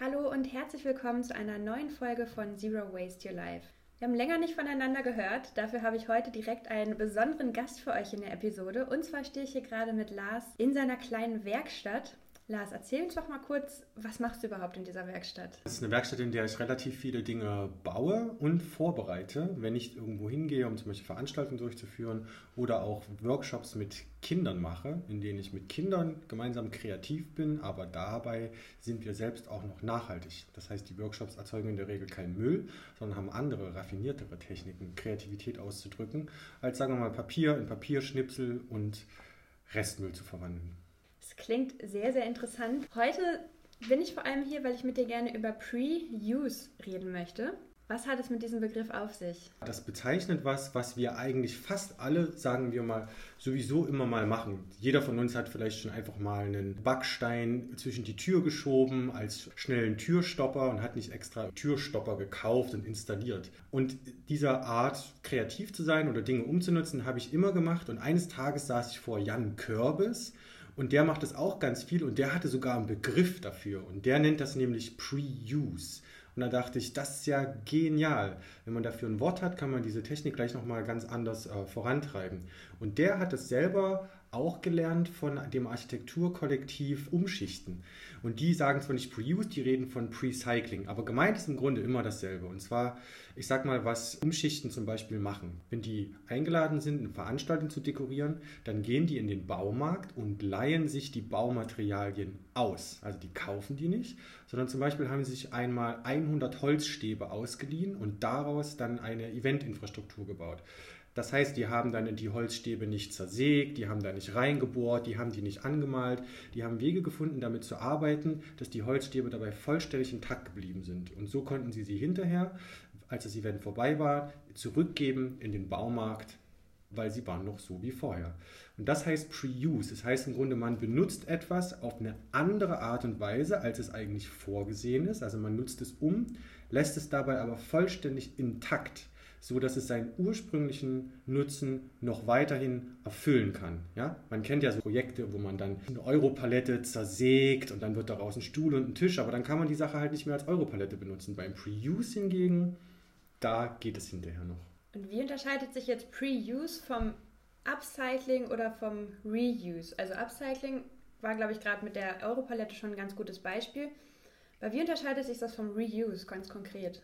Hallo und herzlich willkommen zu einer neuen Folge von Zero Waste Your Life. Wir haben länger nicht voneinander gehört, dafür habe ich heute direkt einen besonderen Gast für euch in der Episode. Und zwar stehe ich hier gerade mit Lars in seiner kleinen Werkstatt Lars, erzähl uns doch mal kurz, was machst du überhaupt in dieser Werkstatt? Das ist eine Werkstatt, in der ich relativ viele Dinge baue und vorbereite, wenn ich irgendwo hingehe, um zum Beispiel Veranstaltungen durchzuführen oder auch Workshops mit Kindern mache, in denen ich mit Kindern gemeinsam kreativ bin, aber dabei sind wir selbst auch noch nachhaltig. Das heißt, die Workshops erzeugen in der Regel keinen Müll, sondern haben andere, raffiniertere Techniken, Kreativität auszudrücken, als sagen wir mal Papier in Papierschnipsel und Restmüll zu verwandeln klingt sehr, sehr interessant. Heute bin ich vor allem hier, weil ich mit dir gerne über Pre-Use reden möchte. Was hat es mit diesem Begriff auf sich? Das bezeichnet was, was wir eigentlich fast alle, sagen wir mal, sowieso immer mal machen. Jeder von uns hat vielleicht schon einfach mal einen Backstein zwischen die Tür geschoben als schnellen Türstopper und hat nicht extra Türstopper gekauft und installiert. Und dieser Art, kreativ zu sein oder Dinge umzunutzen, habe ich immer gemacht. Und eines Tages saß ich vor Jan Körbes und der macht das auch ganz viel und der hatte sogar einen Begriff dafür. Und der nennt das nämlich Pre-Use. Und da dachte ich, das ist ja genial. Wenn man dafür ein Wort hat, kann man diese Technik gleich nochmal ganz anders äh, vorantreiben. Und der hat es selber auch gelernt von dem Architekturkollektiv Umschichten. Und die sagen zwar nicht Pre-Use, die reden von Pre-Cycling, aber gemeint ist im Grunde immer dasselbe. Und zwar, ich sag mal, was Umschichten zum Beispiel machen. Wenn die eingeladen sind, eine Veranstaltung zu dekorieren, dann gehen die in den Baumarkt und leihen sich die Baumaterialien aus. Also die kaufen die nicht, sondern zum Beispiel haben sie sich einmal 100 Holzstäbe ausgeliehen und daraus dann eine Eventinfrastruktur gebaut. Das heißt, die haben dann die Holzstäbe nicht zersägt, die haben da nicht reingebohrt, die haben die nicht angemalt, die haben Wege gefunden, damit zu arbeiten, dass die Holzstäbe dabei vollständig intakt geblieben sind. Und so konnten sie sie hinterher, als das Event vorbei war, zurückgeben in den Baumarkt, weil sie waren noch so wie vorher. Und das heißt Pre-Use. Das heißt im Grunde, man benutzt etwas auf eine andere Art und Weise, als es eigentlich vorgesehen ist. Also man nutzt es um, lässt es dabei aber vollständig intakt so dass es seinen ursprünglichen Nutzen noch weiterhin erfüllen kann. Ja? Man kennt ja so Projekte, wo man dann eine Europalette zersägt und dann wird daraus ein Stuhl und ein Tisch, aber dann kann man die Sache halt nicht mehr als Europalette benutzen. Beim Pre-Use hingegen, da geht es hinterher noch. Und wie unterscheidet sich jetzt Pre-Use vom Upcycling oder vom Reuse? Also Upcycling war, glaube ich, gerade mit der Europalette schon ein ganz gutes Beispiel. Aber wie unterscheidet sich das vom Reuse ganz konkret?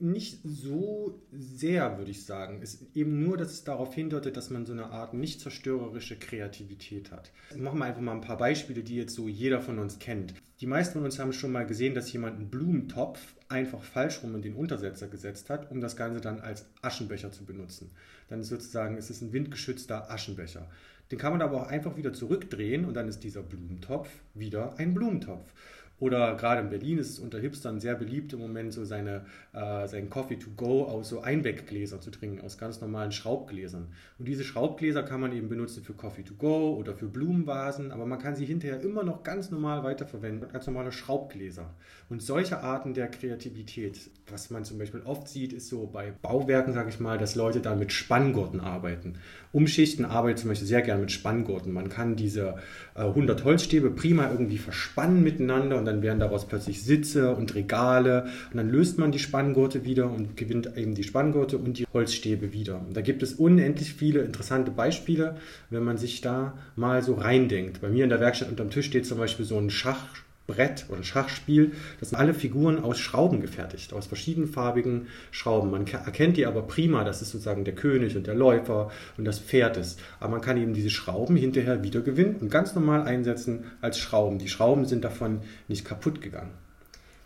Nicht so sehr, würde ich sagen. Es ist eben nur, dass es darauf hindeutet, dass man so eine Art nicht zerstörerische Kreativität hat. Machen wir einfach mal ein paar Beispiele, die jetzt so jeder von uns kennt. Die meisten von uns haben schon mal gesehen, dass jemand einen Blumentopf einfach falsch rum in den Untersetzer gesetzt hat, um das Ganze dann als Aschenbecher zu benutzen. Dann ist sozusagen, es ist ein windgeschützter Aschenbecher. Den kann man aber auch einfach wieder zurückdrehen und dann ist dieser Blumentopf wieder ein Blumentopf. Oder gerade in Berlin ist es unter Hipstern sehr beliebt im Moment so seine, äh, seinen Coffee to go aus so Einweggläser zu trinken, aus ganz normalen Schraubgläsern. Und diese Schraubgläser kann man eben benutzen für Coffee to go oder für Blumenvasen, aber man kann sie hinterher immer noch ganz normal weiterverwenden, ganz normale Schraubgläser. Und solche Arten der Kreativität, was man zum Beispiel oft sieht, ist so bei Bauwerken, sage ich mal, dass Leute da mit Spanngurten arbeiten. Umschichten arbeitet zum Beispiel sehr gerne mit Spanngurten. Man kann diese äh, 100 Holzstäbe prima irgendwie verspannen miteinander und dann werden daraus plötzlich Sitze und Regale und dann löst man die Spanngurte wieder und gewinnt eben die Spanngurte und die Holzstäbe wieder. Da gibt es unendlich viele interessante Beispiele, wenn man sich da mal so reindenkt. Bei mir in der Werkstatt unterm Tisch steht zum Beispiel so ein Schach Brett oder Schachspiel. Das sind alle Figuren aus Schrauben gefertigt, aus verschiedenfarbigen Schrauben. Man erkennt die aber prima, dass es sozusagen der König und der Läufer und das Pferd ist. Aber man kann eben diese Schrauben hinterher wieder gewinnen und ganz normal einsetzen als Schrauben. Die Schrauben sind davon nicht kaputt gegangen.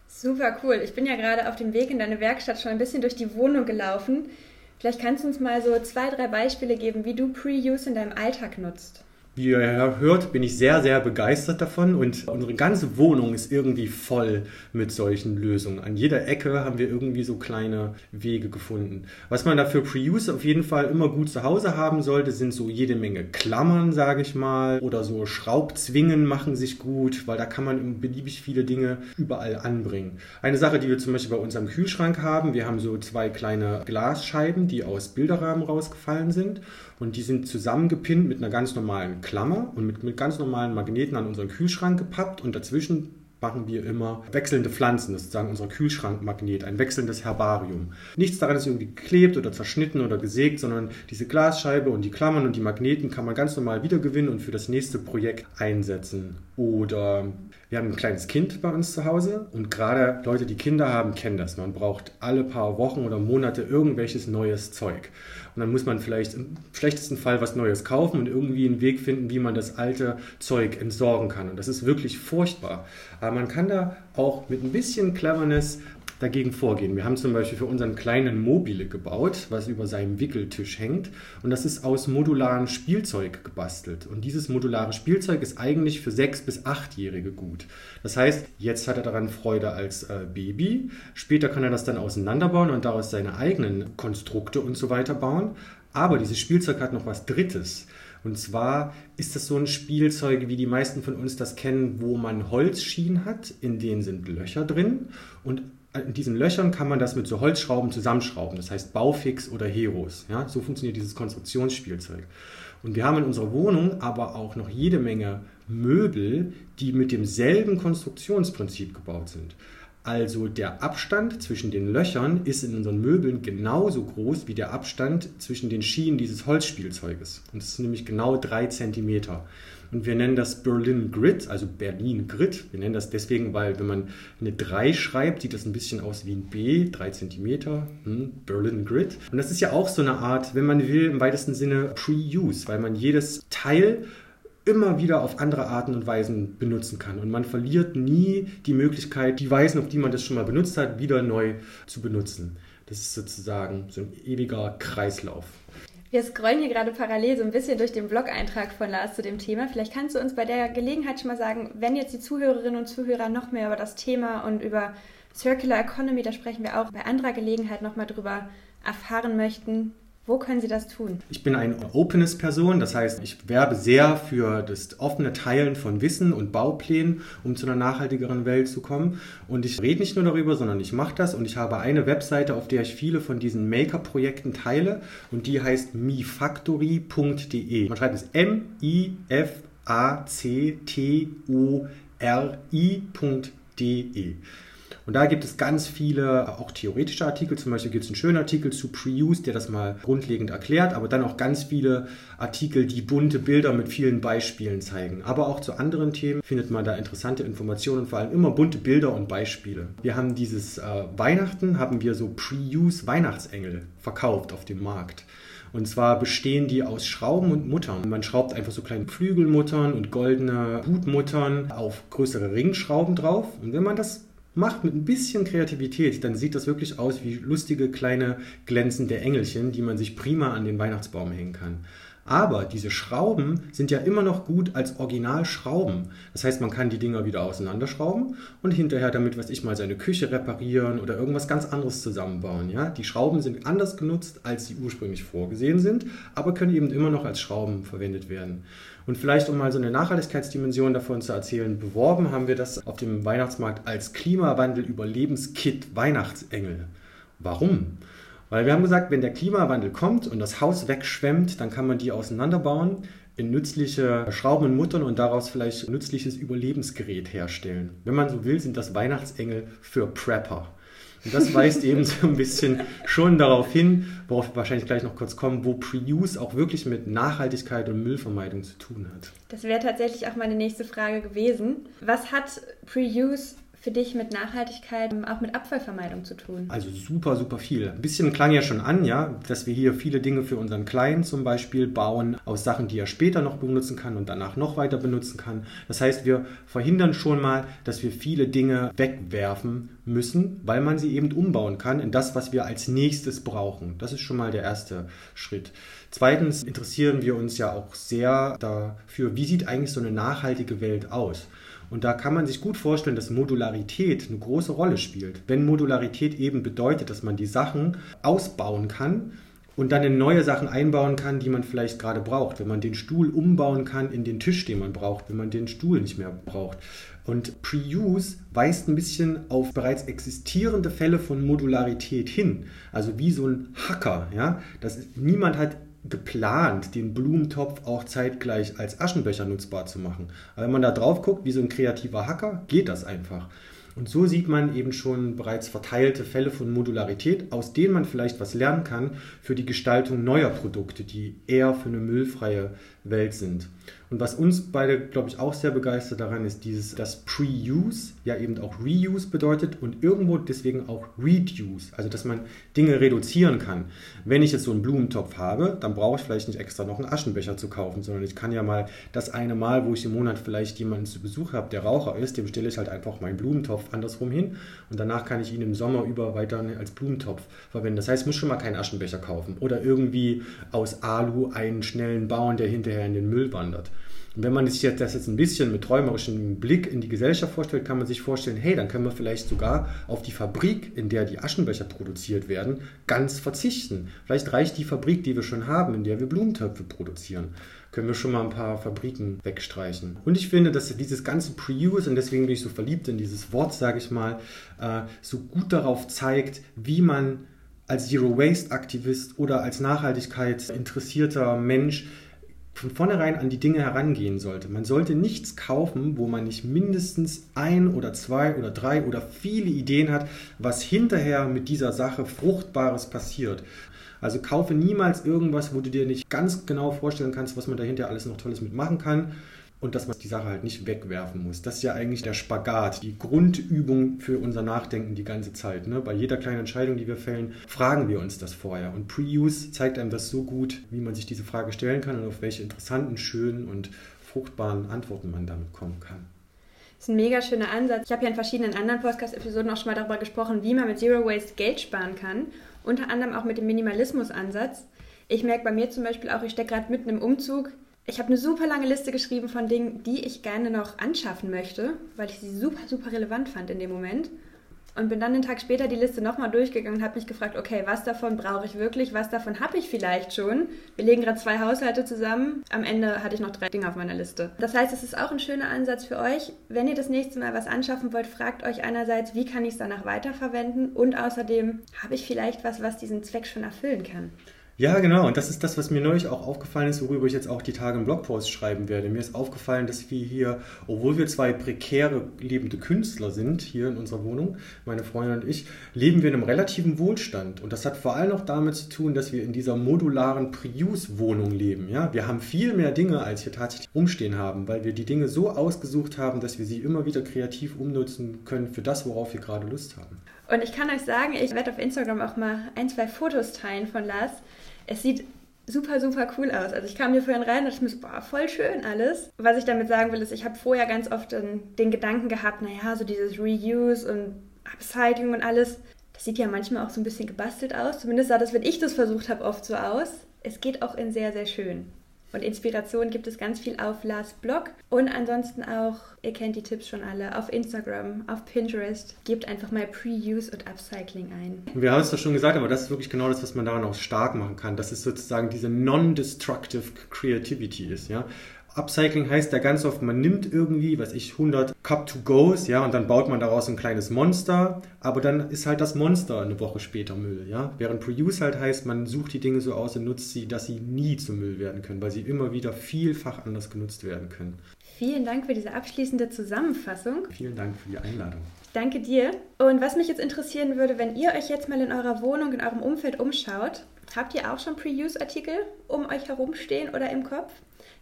Super cool. Ich bin ja gerade auf dem Weg in deine Werkstatt schon ein bisschen durch die Wohnung gelaufen. Vielleicht kannst du uns mal so zwei, drei Beispiele geben, wie du Pre-Use in deinem Alltag nutzt. Wie ihr hört, bin ich sehr, sehr begeistert davon und unsere ganze Wohnung ist irgendwie voll mit solchen Lösungen. An jeder Ecke haben wir irgendwie so kleine Wege gefunden. Was man dafür Pre-Use auf jeden Fall immer gut zu Hause haben sollte, sind so jede Menge Klammern, sage ich mal, oder so Schraubzwingen machen sich gut, weil da kann man beliebig viele Dinge überall anbringen. Eine Sache, die wir zum Beispiel bei unserem Kühlschrank haben, wir haben so zwei kleine Glasscheiben, die aus Bilderrahmen rausgefallen sind und die sind zusammengepinnt mit einer ganz normalen Klammer und mit, mit ganz normalen Magneten an unseren Kühlschrank gepappt und dazwischen machen wir immer wechselnde Pflanzen. Das ist sozusagen unser Kühlschrankmagnet, ein wechselndes Herbarium. Nichts daran ist irgendwie geklebt oder zerschnitten oder gesägt, sondern diese Glasscheibe und die Klammern und die Magneten kann man ganz normal wiedergewinnen und für das nächste Projekt einsetzen. Oder wir haben ein kleines Kind bei uns zu Hause und gerade Leute, die Kinder haben, kennen das. Man braucht alle paar Wochen oder Monate irgendwelches neues Zeug. Und dann muss man vielleicht im schlechtesten Fall was Neues kaufen und irgendwie einen Weg finden, wie man das alte Zeug entsorgen kann. Und das ist wirklich furchtbar. Aber man kann da auch mit ein bisschen Cleverness dagegen vorgehen. Wir haben zum Beispiel für unseren kleinen Mobile gebaut, was über seinem Wickeltisch hängt. Und das ist aus modularem Spielzeug gebastelt. Und dieses modulare Spielzeug ist eigentlich für sechs bis achtjährige gut. Das heißt, jetzt hat er daran Freude als äh, Baby. Später kann er das dann auseinanderbauen und daraus seine eigenen Konstrukte und so weiter bauen. Aber dieses Spielzeug hat noch was Drittes. Und zwar ist das so ein Spielzeug, wie die meisten von uns das kennen, wo man Holzschienen hat, in denen sind Löcher drin und in diesen Löchern kann man das mit so Holzschrauben zusammenschrauben. Das heißt Baufix oder Heros. Ja, so funktioniert dieses Konstruktionsspielzeug. Und wir haben in unserer Wohnung aber auch noch jede Menge Möbel, die mit demselben Konstruktionsprinzip gebaut sind. Also der Abstand zwischen den Löchern ist in unseren Möbeln genauso groß wie der Abstand zwischen den Schienen dieses Holzspielzeuges. Und das ist nämlich genau drei Zentimeter. Und wir nennen das Berlin Grid, also Berlin Grid. Wir nennen das deswegen, weil wenn man eine 3 schreibt, sieht das ein bisschen aus wie ein B, 3 cm, hm, Berlin Grid. Und das ist ja auch so eine Art, wenn man will, im weitesten Sinne Pre-Use, weil man jedes Teil immer wieder auf andere Arten und Weisen benutzen kann. Und man verliert nie die Möglichkeit, die Weisen, auf die man das schon mal benutzt hat, wieder neu zu benutzen. Das ist sozusagen so ein ewiger Kreislauf. Wir scrollen hier gerade parallel so ein bisschen durch den Blog-Eintrag von Lars zu dem Thema. Vielleicht kannst du uns bei der Gelegenheit schon mal sagen, wenn jetzt die Zuhörerinnen und Zuhörer noch mehr über das Thema und über Circular Economy, da sprechen wir auch bei anderer Gelegenheit nochmal drüber erfahren möchten, wo können Sie das tun? Ich bin eine Openness-Person, das heißt, ich werbe sehr für das offene Teilen von Wissen und Bauplänen, um zu einer nachhaltigeren Welt zu kommen. Und ich rede nicht nur darüber, sondern ich mache das und ich habe eine Webseite, auf der ich viele von diesen Maker-Projekten teile und die heißt mifactory.de. Man schreibt es M-I-F-A-C-T-O-R-I.de. Und da gibt es ganz viele, auch theoretische Artikel. Zum Beispiel gibt es einen schönen Artikel zu Pre-Use, der das mal grundlegend erklärt, aber dann auch ganz viele Artikel, die bunte Bilder mit vielen Beispielen zeigen. Aber auch zu anderen Themen findet man da interessante Informationen, vor allem immer bunte Bilder und Beispiele. Wir haben dieses äh, Weihnachten, haben wir so Pre-Use Weihnachtsengel verkauft auf dem Markt. Und zwar bestehen die aus Schrauben und Muttern. Man schraubt einfach so kleine Flügelmuttern und goldene Hutmuttern auf größere Ringschrauben drauf. Und wenn man das macht mit ein bisschen Kreativität, dann sieht das wirklich aus wie lustige kleine glänzende Engelchen, die man sich prima an den Weihnachtsbaum hängen kann. Aber diese Schrauben sind ja immer noch gut als Originalschrauben. Das heißt, man kann die Dinger wieder auseinanderschrauben und hinterher damit, was ich mal, seine Küche reparieren oder irgendwas ganz anderes zusammenbauen. Ja? Die Schrauben sind anders genutzt, als sie ursprünglich vorgesehen sind, aber können eben immer noch als Schrauben verwendet werden. Und vielleicht, um mal so eine Nachhaltigkeitsdimension davon zu erzählen, beworben haben wir das auf dem Weihnachtsmarkt als Klimawandel-Überlebenskit Weihnachtsengel. Warum? Weil wir haben gesagt, wenn der Klimawandel kommt und das Haus wegschwemmt, dann kann man die auseinanderbauen, in nützliche Schrauben und Muttern und daraus vielleicht nützliches Überlebensgerät herstellen. Wenn man so will, sind das Weihnachtsengel für Prepper. Und das weist eben so ein bisschen schon darauf hin, worauf wir wahrscheinlich gleich noch kurz kommen, wo Pre-Use auch wirklich mit Nachhaltigkeit und Müllvermeidung zu tun hat. Das wäre tatsächlich auch meine nächste Frage gewesen. Was hat Pre-Use für dich mit Nachhaltigkeit, auch mit Abfallvermeidung zu tun? Also super, super viel. Ein bisschen klang ja schon an, ja, dass wir hier viele Dinge für unseren Kleinen zum Beispiel bauen, aus Sachen, die er später noch benutzen kann und danach noch weiter benutzen kann. Das heißt, wir verhindern schon mal, dass wir viele Dinge wegwerfen müssen, weil man sie eben umbauen kann in das, was wir als nächstes brauchen. Das ist schon mal der erste Schritt. Zweitens interessieren wir uns ja auch sehr dafür, wie sieht eigentlich so eine nachhaltige Welt aus? Und da kann man sich gut vorstellen, dass Modularität eine große Rolle spielt. Wenn Modularität eben bedeutet, dass man die Sachen ausbauen kann und dann in neue Sachen einbauen kann, die man vielleicht gerade braucht. Wenn man den Stuhl umbauen kann in den Tisch, den man braucht, wenn man den Stuhl nicht mehr braucht. Und Pre-Use weist ein bisschen auf bereits existierende Fälle von Modularität hin. Also wie so ein Hacker. Ja? Das, niemand hat geplant, den Blumentopf auch zeitgleich als Aschenbecher nutzbar zu machen. Aber wenn man da drauf guckt, wie so ein kreativer Hacker, geht das einfach. Und so sieht man eben schon bereits verteilte Fälle von Modularität, aus denen man vielleicht was lernen kann für die Gestaltung neuer Produkte, die eher für eine müllfreie Welt sind. Und was uns beide, glaube ich, auch sehr begeistert daran ist, dieses, dass Pre-Use ja eben auch Reuse bedeutet und irgendwo deswegen auch Reduce, also dass man Dinge reduzieren kann. Wenn ich jetzt so einen Blumentopf habe, dann brauche ich vielleicht nicht extra noch einen Aschenbecher zu kaufen, sondern ich kann ja mal das eine Mal, wo ich im Monat vielleicht jemanden zu Besuch habe, der Raucher ist, dem stelle ich halt einfach meinen Blumentopf andersrum hin und danach kann ich ihn im Sommer über weiter als Blumentopf verwenden. Das heißt, ich muss schon mal keinen Aschenbecher kaufen oder irgendwie aus Alu einen schnellen bauen, der hinterher in den Müll wandert. Und wenn man sich das jetzt ein bisschen mit träumerischem Blick in die Gesellschaft vorstellt, kann man sich vorstellen, hey, dann können wir vielleicht sogar auf die Fabrik, in der die Aschenbecher produziert werden, ganz verzichten. Vielleicht reicht die Fabrik, die wir schon haben, in der wir Blumentöpfe produzieren. Können wir schon mal ein paar Fabriken wegstreichen. Und ich finde, dass dieses ganze Pre-Use, und deswegen bin ich so verliebt in dieses Wort, sage ich mal, äh, so gut darauf zeigt, wie man als Zero Waste Aktivist oder als nachhaltigkeitsinteressierter Mensch von vornherein an die Dinge herangehen sollte. Man sollte nichts kaufen, wo man nicht mindestens ein oder zwei oder drei oder viele Ideen hat, was hinterher mit dieser Sache Fruchtbares passiert. Also kaufe niemals irgendwas, wo du dir nicht ganz genau vorstellen kannst, was man dahinter alles noch Tolles mitmachen kann und dass man die Sache halt nicht wegwerfen muss. Das ist ja eigentlich der Spagat, die Grundübung für unser Nachdenken die ganze Zeit. Ne? Bei jeder kleinen Entscheidung, die wir fällen, fragen wir uns das vorher. Und Pre-Use zeigt einem das so gut, wie man sich diese Frage stellen kann und auf welche interessanten, schönen und fruchtbaren Antworten man damit kommen kann. Das ist ein mega schöner Ansatz. Ich habe ja in verschiedenen anderen Podcast-Episoden auch schon mal darüber gesprochen, wie man mit Zero Waste Geld sparen kann. Unter anderem auch mit dem Minimalismus-Ansatz. Ich merke bei mir zum Beispiel auch, ich stecke gerade mitten im Umzug ich habe eine super lange Liste geschrieben von Dingen, die ich gerne noch anschaffen möchte, weil ich sie super, super relevant fand in dem Moment. Und bin dann einen Tag später die Liste nochmal durchgegangen und habe mich gefragt, okay, was davon brauche ich wirklich, was davon habe ich vielleicht schon. Wir legen gerade zwei Haushalte zusammen. Am Ende hatte ich noch drei Dinge auf meiner Liste. Das heißt, es ist auch ein schöner Ansatz für euch. Wenn ihr das nächste Mal was anschaffen wollt, fragt euch einerseits, wie kann ich es danach weiterverwenden und außerdem, habe ich vielleicht was, was diesen Zweck schon erfüllen kann. Ja, genau. Und das ist das, was mir neulich auch aufgefallen ist, worüber ich jetzt auch die Tage einen Blogpost schreiben werde. Mir ist aufgefallen, dass wir hier, obwohl wir zwei prekäre lebende Künstler sind, hier in unserer Wohnung, meine Freundin und ich, leben wir in einem relativen Wohlstand. Und das hat vor allem auch damit zu tun, dass wir in dieser modularen Prius-Wohnung leben. Ja? Wir haben viel mehr Dinge, als wir tatsächlich rumstehen haben, weil wir die Dinge so ausgesucht haben, dass wir sie immer wieder kreativ umnutzen können für das, worauf wir gerade Lust haben. Und ich kann euch sagen, ich werde auf Instagram auch mal ein, zwei Fotos teilen von Lars. Es sieht super, super cool aus. Also ich kam hier vorhin rein und dachte mir boah, voll schön alles. Was ich damit sagen will, ist, ich habe vorher ganz oft den, den Gedanken gehabt, naja, so dieses Reuse und Upcycling und alles, das sieht ja manchmal auch so ein bisschen gebastelt aus. Zumindest sah das, wenn ich das versucht habe, oft so aus. Es geht auch in sehr, sehr schön. Und Inspiration gibt es ganz viel auf Lars Blog und ansonsten auch, ihr kennt die Tipps schon alle, auf Instagram, auf Pinterest. Gebt einfach mal Pre-Use und Upcycling ein. Wir haben es doch schon gesagt, aber das ist wirklich genau das, was man daran auch stark machen kann, dass es sozusagen diese non-destructive Creativity ist. Ja? Upcycling heißt ja ganz oft, man nimmt irgendwie, was ich, 100 Cup-to-Goes, ja, und dann baut man daraus ein kleines Monster, aber dann ist halt das Monster eine Woche später Müll, ja. Während Produce halt heißt, man sucht die Dinge so aus und nutzt sie, dass sie nie zu Müll werden können, weil sie immer wieder vielfach anders genutzt werden können. Vielen Dank für diese abschließende Zusammenfassung. Vielen Dank für die Einladung. Danke dir. Und was mich jetzt interessieren würde, wenn ihr euch jetzt mal in eurer Wohnung, in eurem Umfeld umschaut, habt ihr auch schon Pre-Use-Artikel um euch herumstehen oder im Kopf?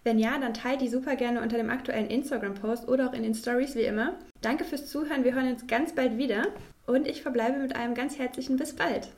Wenn ja, dann teilt die super gerne unter dem aktuellen Instagram-Post oder auch in den Stories wie immer. Danke fürs Zuhören, wir hören uns ganz bald wieder und ich verbleibe mit einem ganz herzlichen Bis bald.